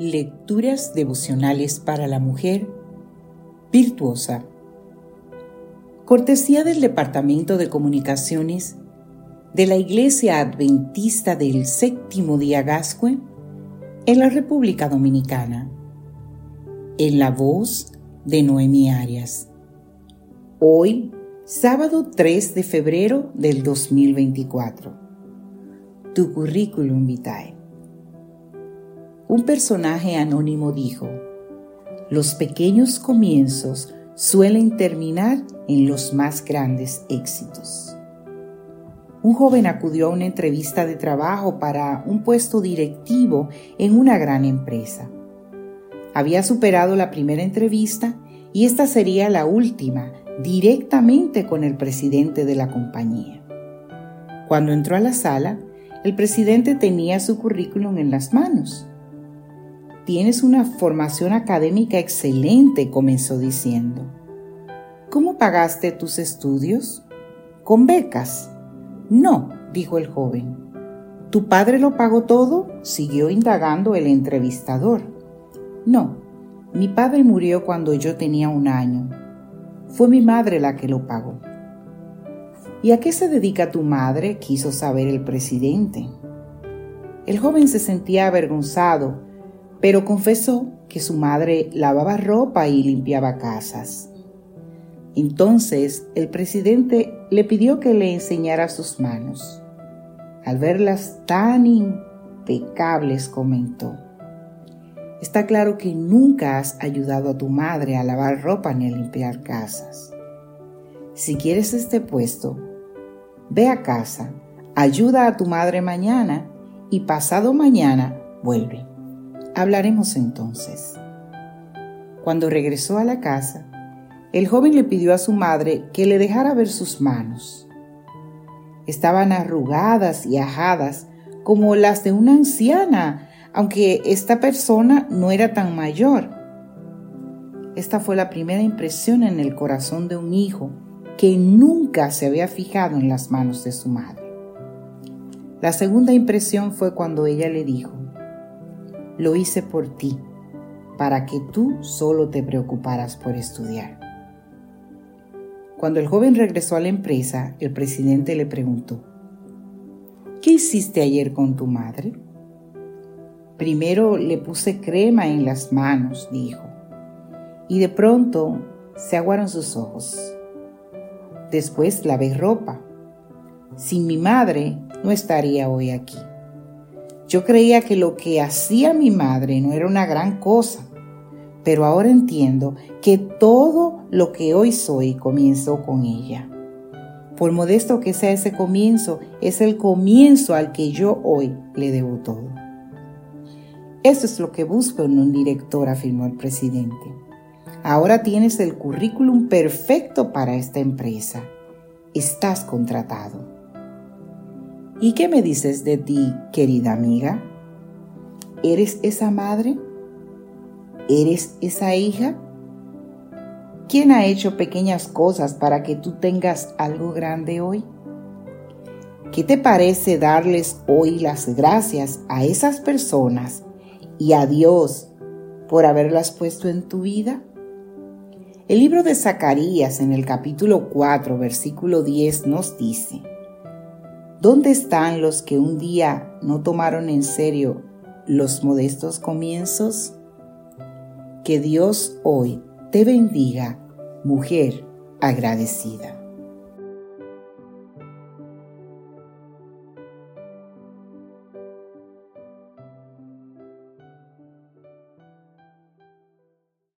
Lecturas devocionales para la mujer virtuosa. Cortesía del Departamento de Comunicaciones de la Iglesia Adventista del Séptimo Día Gascue en la República Dominicana. En la voz de Noemi Arias. Hoy, sábado 3 de febrero del 2024. Tu currículum vitae. Un personaje anónimo dijo, los pequeños comienzos suelen terminar en los más grandes éxitos. Un joven acudió a una entrevista de trabajo para un puesto directivo en una gran empresa. Había superado la primera entrevista y esta sería la última directamente con el presidente de la compañía. Cuando entró a la sala, el presidente tenía su currículum en las manos. Tienes una formación académica excelente, comenzó diciendo. ¿Cómo pagaste tus estudios? ¿Con becas? No, dijo el joven. ¿Tu padre lo pagó todo? siguió indagando el entrevistador. No, mi padre murió cuando yo tenía un año. Fue mi madre la que lo pagó. ¿Y a qué se dedica tu madre? quiso saber el presidente. El joven se sentía avergonzado pero confesó que su madre lavaba ropa y limpiaba casas. Entonces el presidente le pidió que le enseñara sus manos. Al verlas tan impecables, comentó, Está claro que nunca has ayudado a tu madre a lavar ropa ni a limpiar casas. Si quieres este puesto, ve a casa, ayuda a tu madre mañana y pasado mañana vuelve. Hablaremos entonces. Cuando regresó a la casa, el joven le pidió a su madre que le dejara ver sus manos. Estaban arrugadas y ajadas como las de una anciana, aunque esta persona no era tan mayor. Esta fue la primera impresión en el corazón de un hijo que nunca se había fijado en las manos de su madre. La segunda impresión fue cuando ella le dijo, lo hice por ti, para que tú solo te preocuparas por estudiar. Cuando el joven regresó a la empresa, el presidente le preguntó, ¿qué hiciste ayer con tu madre? Primero le puse crema en las manos, dijo, y de pronto se aguaron sus ojos. Después lavé ropa. Sin mi madre no estaría hoy aquí. Yo creía que lo que hacía mi madre no era una gran cosa, pero ahora entiendo que todo lo que hoy soy comenzó con ella. Por modesto que sea ese comienzo, es el comienzo al que yo hoy le debo todo. Eso es lo que busco en un director, afirmó el presidente. Ahora tienes el currículum perfecto para esta empresa. Estás contratado. ¿Y qué me dices de ti, querida amiga? ¿Eres esa madre? ¿Eres esa hija? ¿Quién ha hecho pequeñas cosas para que tú tengas algo grande hoy? ¿Qué te parece darles hoy las gracias a esas personas y a Dios por haberlas puesto en tu vida? El libro de Zacarías en el capítulo 4, versículo 10 nos dice, ¿Dónde están los que un día no tomaron en serio los modestos comienzos? Que Dios hoy te bendiga, mujer agradecida.